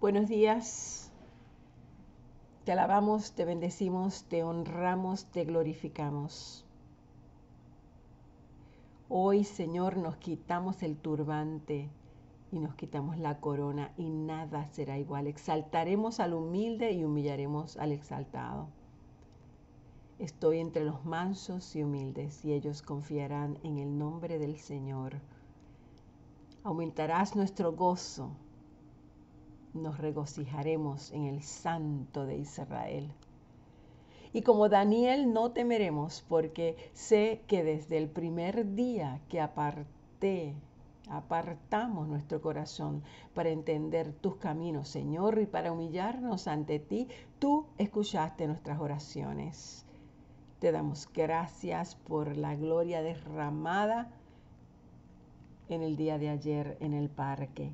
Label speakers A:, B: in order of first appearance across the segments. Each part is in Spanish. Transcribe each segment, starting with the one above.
A: Buenos días. Te alabamos, te bendecimos, te honramos, te glorificamos. Hoy, Señor, nos quitamos el turbante y nos quitamos la corona y nada será igual. Exaltaremos al humilde y humillaremos al exaltado. Estoy entre los mansos y humildes y ellos confiarán en el nombre del Señor. Aumentarás nuestro gozo nos regocijaremos en el Santo de Israel. Y como Daniel no temeremos, porque sé que desde el primer día que aparté, apartamos nuestro corazón para entender tus caminos, Señor, y para humillarnos ante ti, tú escuchaste nuestras oraciones. Te damos gracias por la gloria derramada en el día de ayer en el parque.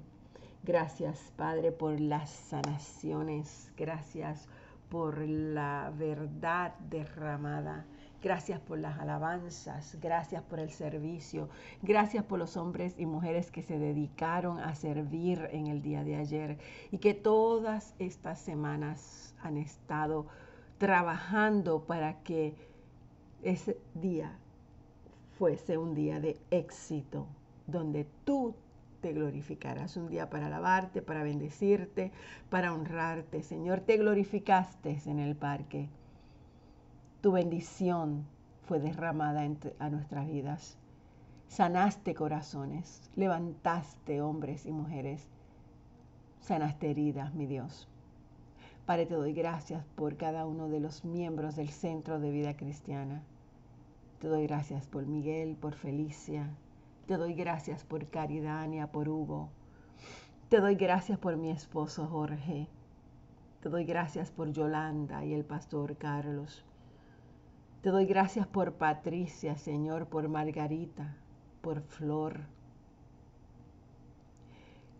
A: Gracias, Padre, por las sanaciones. Gracias por la verdad derramada. Gracias por las alabanzas, gracias por el servicio, gracias por los hombres y mujeres que se dedicaron a servir en el día de ayer y que todas estas semanas han estado trabajando para que ese día fuese un día de éxito, donde tú glorificarás. Un día para alabarte, para bendecirte, para honrarte. Señor, te glorificaste en el parque. Tu bendición fue derramada a nuestras vidas. Sanaste corazones, levantaste hombres y mujeres, sanaste heridas, mi Dios. Padre, te doy gracias por cada uno de los miembros del Centro de Vida Cristiana. Te doy gracias por Miguel, por Felicia, te doy gracias por Caridania, por Hugo. Te doy gracias por mi esposo Jorge. Te doy gracias por Yolanda y el pastor Carlos. Te doy gracias por Patricia, Señor, por Margarita, por Flor.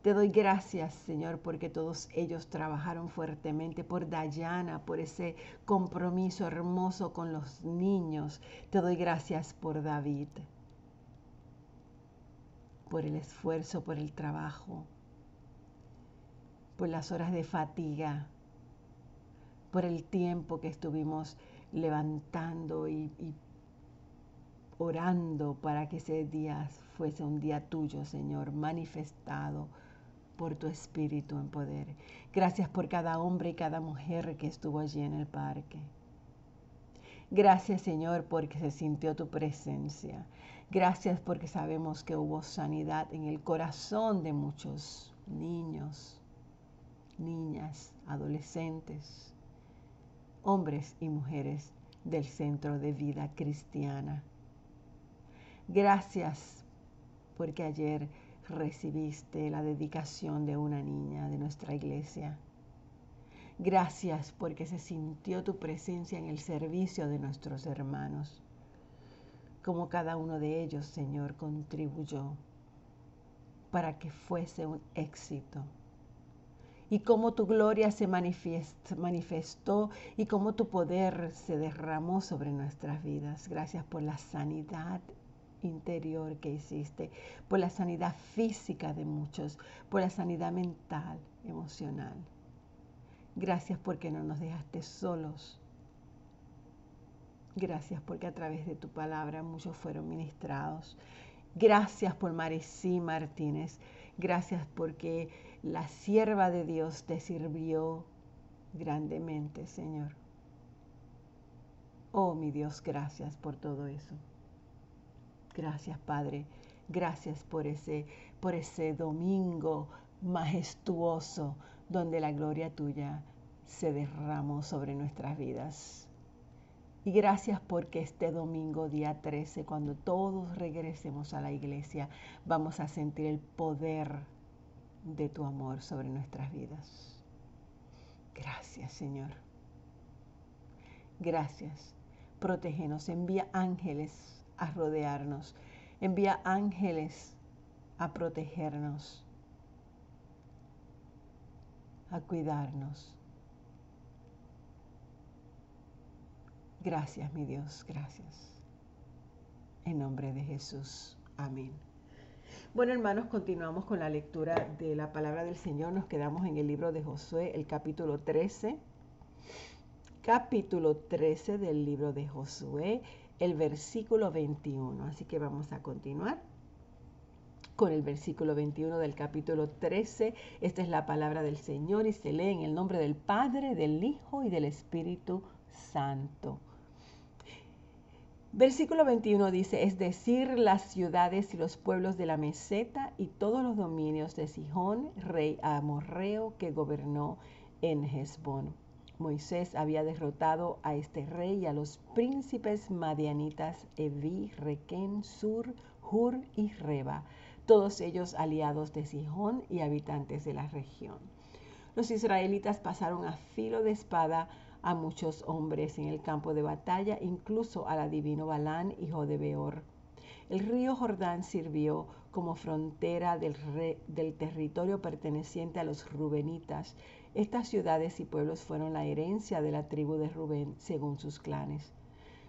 A: Te doy gracias, Señor, porque todos ellos trabajaron fuertemente, por Dayana, por ese compromiso hermoso con los niños. Te doy gracias por David por el esfuerzo, por el trabajo, por las horas de fatiga, por el tiempo que estuvimos levantando y, orando para que ese día fuese un día tuyo, Señor, manifestado por tu espíritu en poder. Gracias por cada hombre y cada mujer que estuvo allí en el parque. Gracias Señor porque se sintió tu presencia. Gracias porque sabemos que hubo sanidad en el corazón de muchos niños, niñas, adolescentes, hombres y mujeres del Centro de Vida Cristiana. Gracias porque ayer recibiste la dedicación de una niña de nuestra iglesia. Gracias porque se sintió tu presencia en el servicio de nuestros hermanos. Como cada uno de ellos, Señor, contribuyó para que fuese un éxito. Y cómo tu gloria se manifestó y cómo tu poder se derramó sobre nuestras vidas. Gracias por la sanidad interior que hiciste, por la sanidad física de muchos, por la sanidad mental, emocional. Gracias porque no nos dejaste solos. Gracias porque a través de tu palabra muchos fueron ministrados. Gracias por Maricí Martínez. Gracias porque la sierva de Dios te sirvió grandemente, Señor. Oh, mi Dios, gracias por todo eso. Gracias, Padre. Gracias por ese, por ese domingo majestuoso donde la gloria tuya se derramó sobre nuestras vidas. Y gracias porque este domingo, día 13, cuando todos regresemos a la iglesia, vamos a sentir el poder de tu amor sobre nuestras vidas. Gracias, Señor. Gracias. Protégenos. Envía ángeles a rodearnos. Envía ángeles a protegernos a cuidarnos. Gracias, mi Dios, gracias. En nombre de Jesús. Amén. Bueno, hermanos, continuamos con la lectura de la palabra del Señor. Nos quedamos en el libro de Josué, el capítulo 13. Capítulo 13 del libro de Josué, el versículo 21. Así que vamos a continuar con el versículo 21 del capítulo 13. Esta es la palabra del Señor y se lee en el nombre del Padre, del Hijo y del Espíritu Santo. Versículo 21 dice, es decir, las ciudades y los pueblos de la meseta y todos los dominios de Sihón, rey amorreo que gobernó en Hezbón. Moisés había derrotado a este rey y a los príncipes madianitas Evi, Requén, Sur, Hur y Reba, todos ellos aliados de Sihón y habitantes de la región. Los israelitas pasaron a filo de espada a muchos hombres en el campo de batalla, incluso al adivino Balán, hijo de Beor. El río Jordán sirvió como frontera del, del, territorio perteneciente a los rubenitas. Estas ciudades y pueblos fueron la herencia de la tribu de Rubén según sus clanes.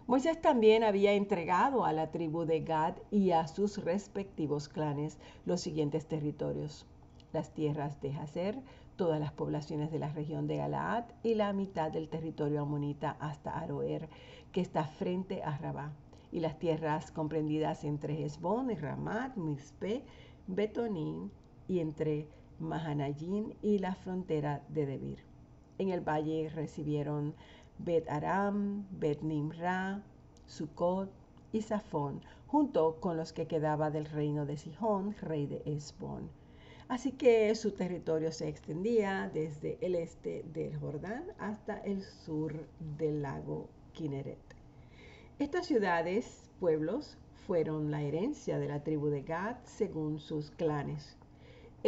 A: Moisés también había entregado a la tribu de Gad y a sus respectivos clanes los siguientes territorios. Las tierras de Hazer, todas las poblaciones de la región de Galaad y la mitad del territorio amonita hasta Aroer, que está frente a Rabá, y las tierras comprendidas entre Hezbón y Ramat, Mizpe, Betonín y entre Mahanayín y la frontera de Debir. En el valle recibieron Bet Aram, Bet Nimra, Sucot y Safón, junto con los que quedaba del reino de Sihón, rey de Hezbón. Así que su territorio se extendía desde el este del Jordán hasta el sur del lago Kinneret. Estas ciudades, pueblos, fueron la herencia de la tribu de Gad según sus clanes.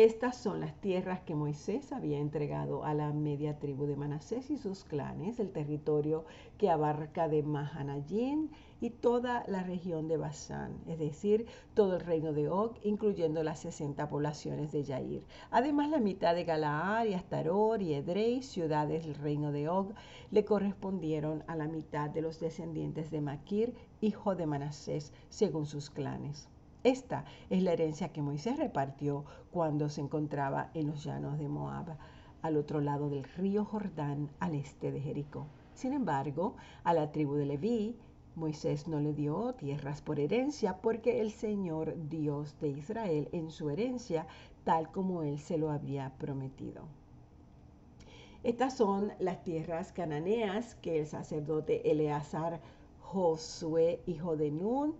A: Estas son las tierras que Moisés había entregado a la media tribu de Manasés y sus clanes, el territorio que abarca de Mahanayín y toda la región de Basán, es decir, todo el reino de Og, incluyendo las 60 poblaciones de Yair. Además, la mitad de Galaad y Astaror y Edrei, ciudades del reino de Og, le correspondieron a la mitad de los descendientes de Maquir, hijo de Manasés, según sus clanes. Esta es la herencia que Moisés repartió cuando se encontraba en los llanos de Moab, al otro lado del río Jordán, al este de Jericó. Sin embargo, a la tribu de Leví, Moisés no le dio tierras por herencia porque el Señor Dios de Israel en su herencia, tal como él se lo había prometido. Estas son las tierras cananeas que el sacerdote Eleazar Josué, hijo de Nun,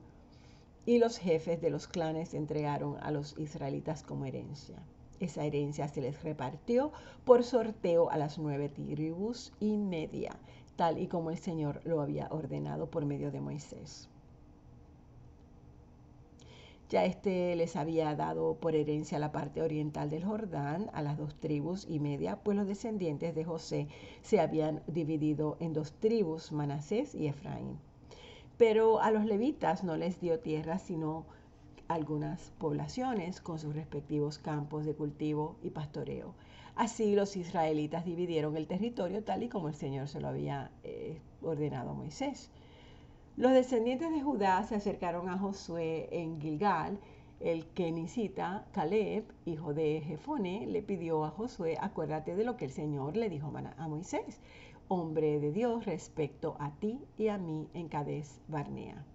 A: y los jefes de los clanes entregaron a los israelitas como herencia. Esa herencia se les repartió por sorteo a las nueve tribus y media, tal y como el Señor lo había ordenado por medio de Moisés. Ya éste les había dado por herencia la parte oriental del Jordán a las dos tribus y media, pues los descendientes de José se habían dividido en dos tribus, Manasés y Efraín. Pero a los levitas no les dio tierra, sino algunas poblaciones con sus respectivos campos de cultivo y pastoreo. Así los israelitas dividieron el territorio tal y como el Señor se lo había eh, ordenado a Moisés. Los descendientes de Judá se acercaron a Josué en Gilgal. El kenicita Caleb, hijo de Jefone, le pidió a Josué, acuérdate de lo que el Señor le dijo a Moisés hombre de Dios respecto a ti y a mí en Cades Barnea.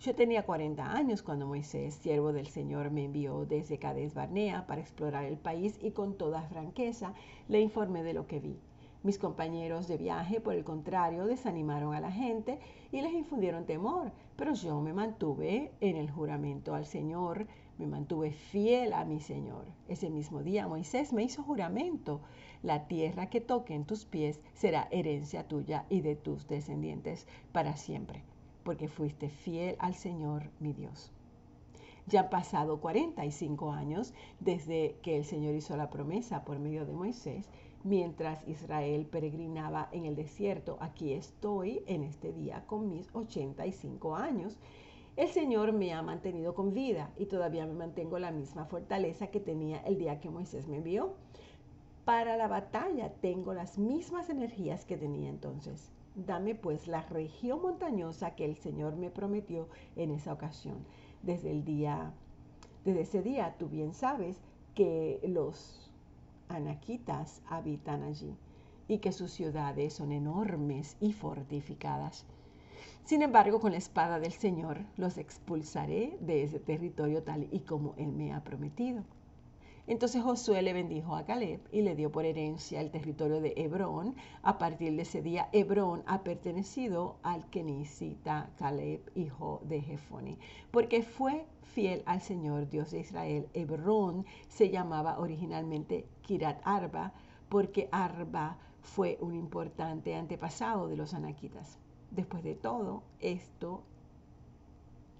A: Yo tenía 40 años cuando Moisés, siervo del Señor, me envió desde Cades Barnea para explorar el país y con toda franqueza le informé de lo que vi. Mis compañeros de viaje, por el contrario, desanimaron a la gente y les infundieron temor, pero yo me mantuve en el juramento al Señor, me mantuve fiel a mi Señor. Ese mismo día Moisés me hizo juramento la tierra que toque en tus pies será herencia tuya y de tus descendientes para siempre, porque fuiste fiel al Señor mi Dios. Ya han pasado 45 años desde que el Señor hizo la promesa por medio de Moisés, mientras Israel peregrinaba en el desierto. Aquí estoy en este día con mis 85 años. El Señor me ha mantenido con vida y todavía me mantengo la misma fortaleza que tenía el día que Moisés me envió para la batalla tengo las mismas energías que tenía entonces. Dame pues la región montañosa que el Señor me prometió en esa ocasión. Desde el día Desde ese día tú bien sabes que los anaquitas habitan allí y que sus ciudades son enormes y fortificadas. Sin embargo, con la espada del Señor los expulsaré de ese territorio tal y como Él me ha prometido. Entonces Josué le bendijo a Caleb y le dio por herencia el territorio de Hebrón. A partir de ese día, Hebrón ha pertenecido al kenisita Caleb, hijo de Jefoni, porque fue fiel al Señor Dios de Israel. Hebrón se llamaba originalmente Kirat Arba, porque Arba fue un importante antepasado de los anaquitas. Después de todo esto,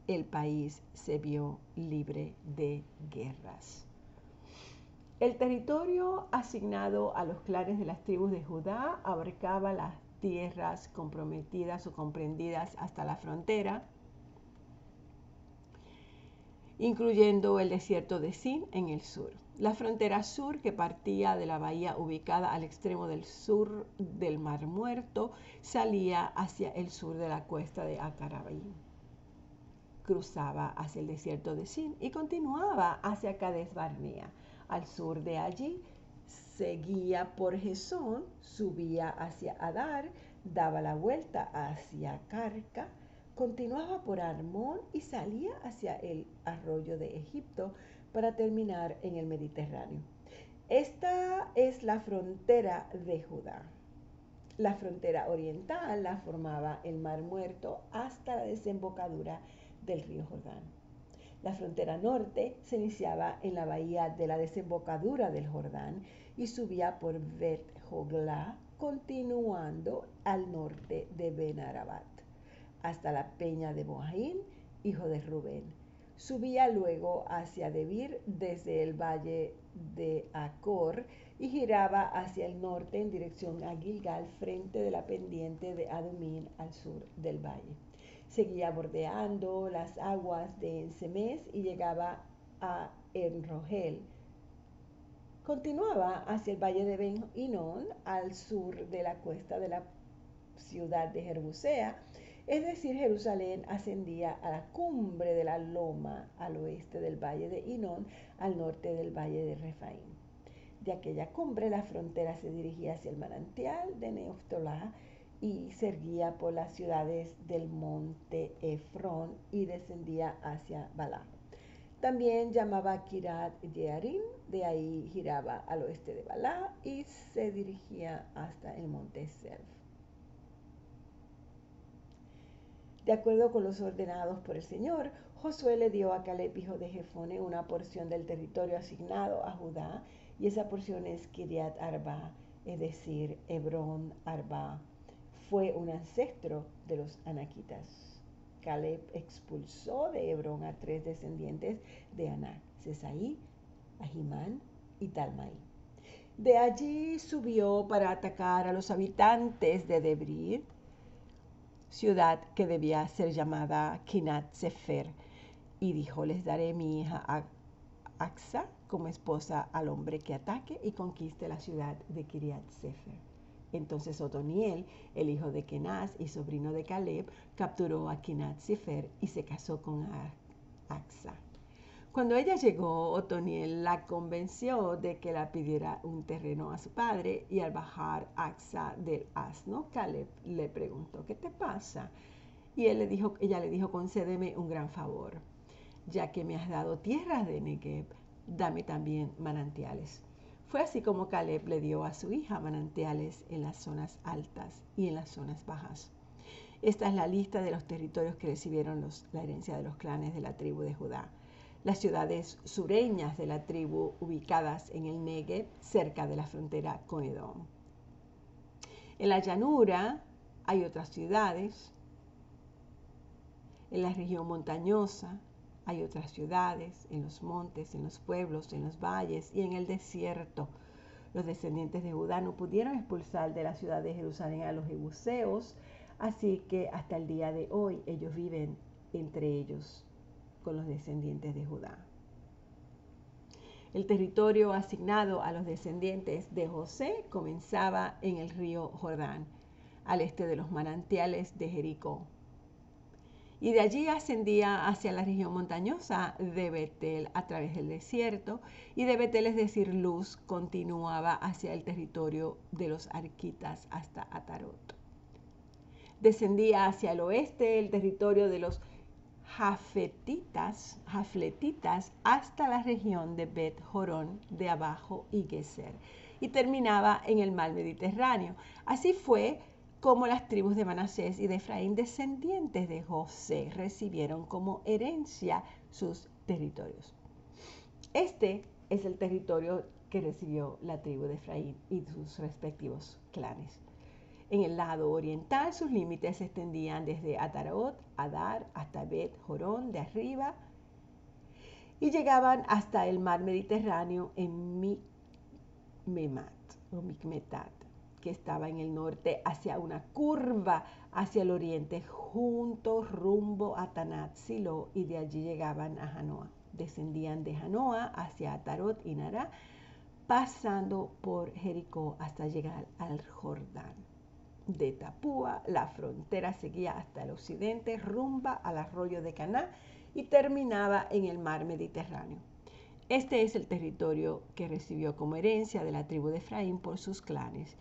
A: el país se vio libre de guerras. El territorio asignado a los clanes de las tribus de Judá abarcaba las tierras comprometidas o comprendidas hasta la frontera, incluyendo el desierto de Sin en el sur. La frontera sur, que partía de la bahía ubicada al extremo del sur del Mar Muerto, salía hacia el sur de la cuesta de Acarabí. Cruzaba hacia el desierto de Sin y continuaba hacia Cades Barnea al sur de allí, seguía por Jesón, subía hacia Adar, daba la vuelta hacia Carca, continuaba por Armón y salía hacia el arroyo de Egipto para terminar en el Mediterráneo. Esta es la frontera de Judá. La frontera oriental la formaba el Mar Muerto hasta la desembocadura del río Jordán. La frontera norte se iniciaba en la bahía de la desembocadura del Jordán y subía por Bet continuando al norte de Benarabat, hasta la peña de Moaín, hijo de Rubén. Subía luego hacia Debir desde el valle de Acor y giraba hacia el norte en dirección a Gilgal, frente de la pendiente de Adumín al sur del valle seguía bordeando las aguas de Ensemes y llegaba a Enrogel. Continuaba hacia el valle de Ben Inón, al sur de la cuesta de la ciudad de Jerbusea, es decir, Jerusalén ascendía a la cumbre de la loma al oeste del valle de Inón, al norte del valle de Refaim. De aquella cumbre la frontera se dirigía hacia el manantial de Neoftolá y seguía por las ciudades del monte Efrón y descendía hacia Balá. También llamaba Kirat Yearim, de ahí giraba al oeste de Balá y se dirigía hasta el monte Self. De acuerdo con los ordenados por el Señor, Josué le dio a Caleb, hijo de Jefone, una porción del territorio asignado a Judá, y esa porción es Kiriat Arba, es decir, Hebrón Arba, fue un ancestro de los anaquitas. Caleb expulsó de Hebrón a tres descendientes de Anac, Sesaí, Ahimán y Talmai. De allí subió para atacar a los habitantes de Debrid, ciudad que debía ser llamada Kinat Sefer, y dijo, les daré mi hija Axa como esposa al hombre que ataque y conquiste la ciudad de Kiriat Sefer. Entonces Otoniel, el hijo de Kenaz y sobrino de Caleb, capturó a Kenaz Sefer y se casó con Axa. Cuando ella llegó, Otoniel la convenció de que la pidiera un terreno a su padre y al bajar Axa del asno, Caleb le preguntó, ¿qué te pasa? Y él le dijo, ella le dijo, concédeme un gran favor, ya que me has dado tierras de Negev, dame también manantiales. Fue así como Caleb le dio a su hija manantiales en las zonas altas y en las zonas bajas. Esta es la lista de los territorios que recibieron la herencia de los clanes de la tribu de Judá. Las ciudades sureñas de la tribu ubicadas en el Negev, cerca de la frontera con Edom. En la llanura hay otras ciudades. En la región montañosa hay otras ciudades, en los montes, en los pueblos, en los valles y en el desierto. Los descendientes de Judá no pudieron expulsar de la ciudad de Jerusalén a los jebuseos, así que hasta el día de hoy ellos viven entre ellos con los descendientes de Judá. El territorio asignado a los descendientes de José comenzaba en el río Jordán, al este de los manantiales de Jericó, y de allí ascendía hacia la región montañosa de Betel a través del desierto y de Betel, es decir, Luz, continuaba hacia el territorio de los arquitas hasta Atarot. Descendía hacia el oeste el territorio de los jafetitas, jafletitas hasta la región de Bet Jorón de abajo y Geser y terminaba en el mar Mediterráneo. Así fue como las tribus de Manasés y de Efraín, descendientes de José, recibieron como herencia sus territorios. Este es el territorio que recibió la tribu de Efraín y sus respectivos clanes. En el lado oriental sus límites se extendían desde Atarot, Adar, hasta Bet Jorón de arriba y llegaban hasta el mar Mediterráneo en Mikmetat estaba en el norte hacia una curva hacia el oriente, junto rumbo a Tanat Silo, y de allí llegaban a Janoa. Descendían de Janoa hacia Atarot y Nara, pasando por Jericó hasta llegar al Jordán. De Tapúa, la frontera seguía hasta el occidente, rumba al arroyo de Caná y terminaba en el mar Mediterráneo. Este es el territorio que recibió como herencia de la tribu de Efraín por sus clanes.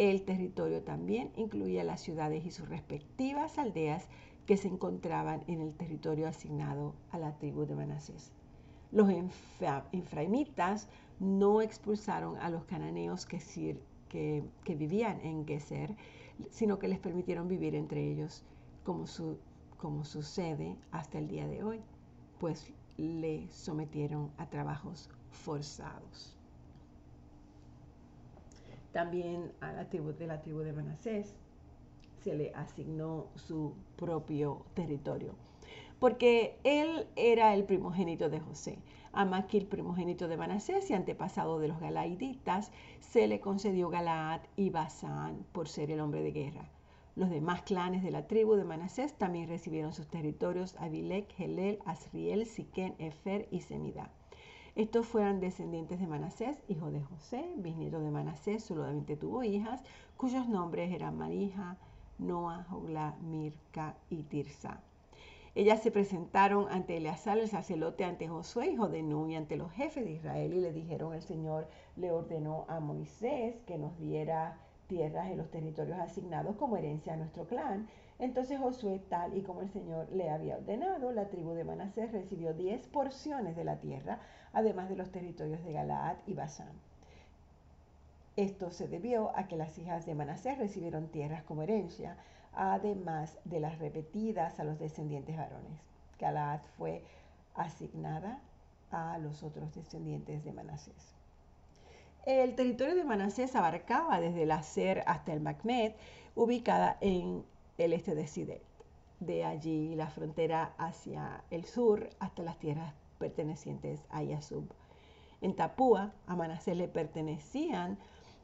A: El territorio también incluía las ciudades y sus respectivas aldeas que se encontraban en el territorio asignado a la tribu de Manasés. Los efraimitas no expulsaron a los cananeos que, que, vivían en Geser, sino que les permitieron vivir entre ellos, como, como sucede hasta el día de hoy, pues le sometieron a trabajos forzados también a la tribu de la tribu de Manasés se le asignó su propio territorio, porque él era el primogénito de José. A Maquil, primogénito de Manasés y antepasado de los galaiditas, se le concedió Galaad y Basán por ser el hombre de guerra. Los demás clanes de la tribu de Manasés también recibieron sus territorios Abilek, Helel, Asriel, Siquén, Efer y Semidá. Estos fueran descendientes de Manasés, hijo de José, bisnieto de Manasés, solamente tuvo hijas, cuyos nombres eran Marija, Noa, Jogla, Mirka y Tirsa. Ellas se presentaron ante Eleazar, el sacerdote, ante Josué, hijo de Nun, y ante los jefes de Israel, y le dijeron, el Señor le ordenó a Moisés que nos diera tierras en los territorios asignados como herencia a nuestro clan. Entonces Josué, tal y como el Señor le había ordenado, la tribu de Manasés recibió diez porciones de la tierra, además de los territorios de Galaad y Basán. Esto se debió a que las hijas de Manasés recibieron tierras como herencia, además de las repetidas a los descendientes varones. Galaad fue asignada a los otros descendientes de Manasés. El territorio de Manasés abarcaba desde el Acer hasta el Macmed, ubicada en el este de Sidet. De allí la frontera hacia el sur hasta las tierras pertenecientes a Yasub. En Tapúa, a Manasés le pertenecían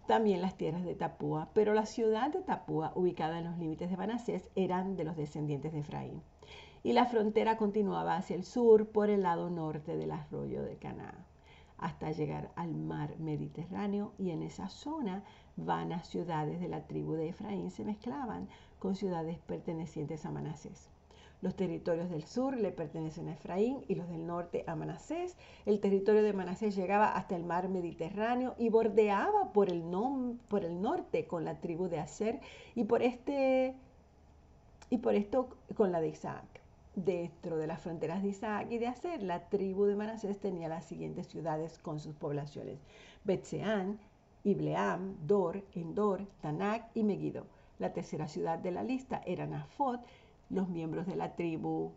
A: también las tierras de Tapúa, pero la ciudad de Tapúa, ubicada en los límites de Manasés, eran de los descendientes de Efraín. Y la frontera continuaba hacia el sur por el lado norte del arroyo de Canaán, hasta llegar al mar Mediterráneo, y en esa zona vanas ciudades de la tribu de Efraín se mezclaban con ciudades pertenecientes a Manasés. Los territorios del sur le pertenecen a Efraín y los del norte a Manasés. El territorio de Manasés llegaba hasta el mar Mediterráneo y bordeaba por el, norte con la tribu de Aser y por, este, y por esto con la de Isaac. Dentro de las fronteras de Isaac y de Aser, la tribu de Manasés tenía las siguientes ciudades con sus poblaciones: Betseán, Ibleam, Dor, Endor, Tanak y Megiddo. La tercera ciudad de la lista era Nafot los miembros de la tribu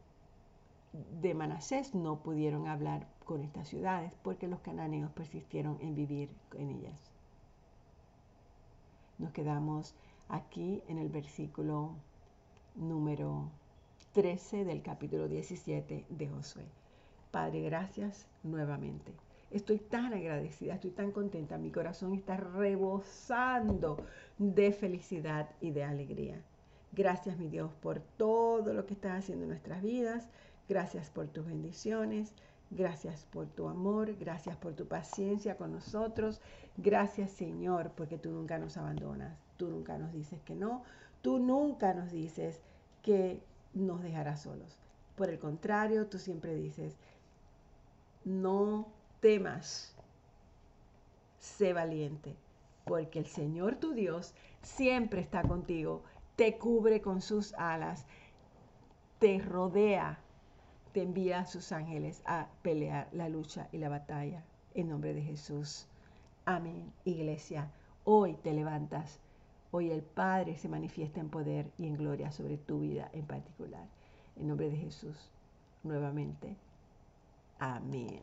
A: de Manasés no pudieron hablar con estas ciudades porque los cananeos persistieron en vivir en ellas. Nos quedamos aquí en el versículo número 13 del capítulo 17 de Josué. Padre, gracias nuevamente. Estoy tan agradecida, estoy tan contenta, mi corazón está rebosando de felicidad y de alegría. Gracias, mi Dios, por todo lo que estás haciendo en nuestras vidas. Gracias por tus bendiciones. Gracias por tu amor. Gracias por tu paciencia con nosotros. Gracias, Señor, porque tú nunca nos abandonas. Tú nunca nos dices que no. Tú nunca nos dices que nos dejará solos. Por el contrario, tú siempre dices, no temas, sé valiente, porque el Señor tu Dios siempre está contigo, te cubre con sus alas, te rodea, te envía a sus ángeles a pelear la lucha y la batalla. En nombre de Jesús. Amén. Iglesia, hoy te levantas. Hoy el Padre se manifiesta en poder y en gloria sobre tu vida en particular. En nombre de Jesús, nuevamente. Amén.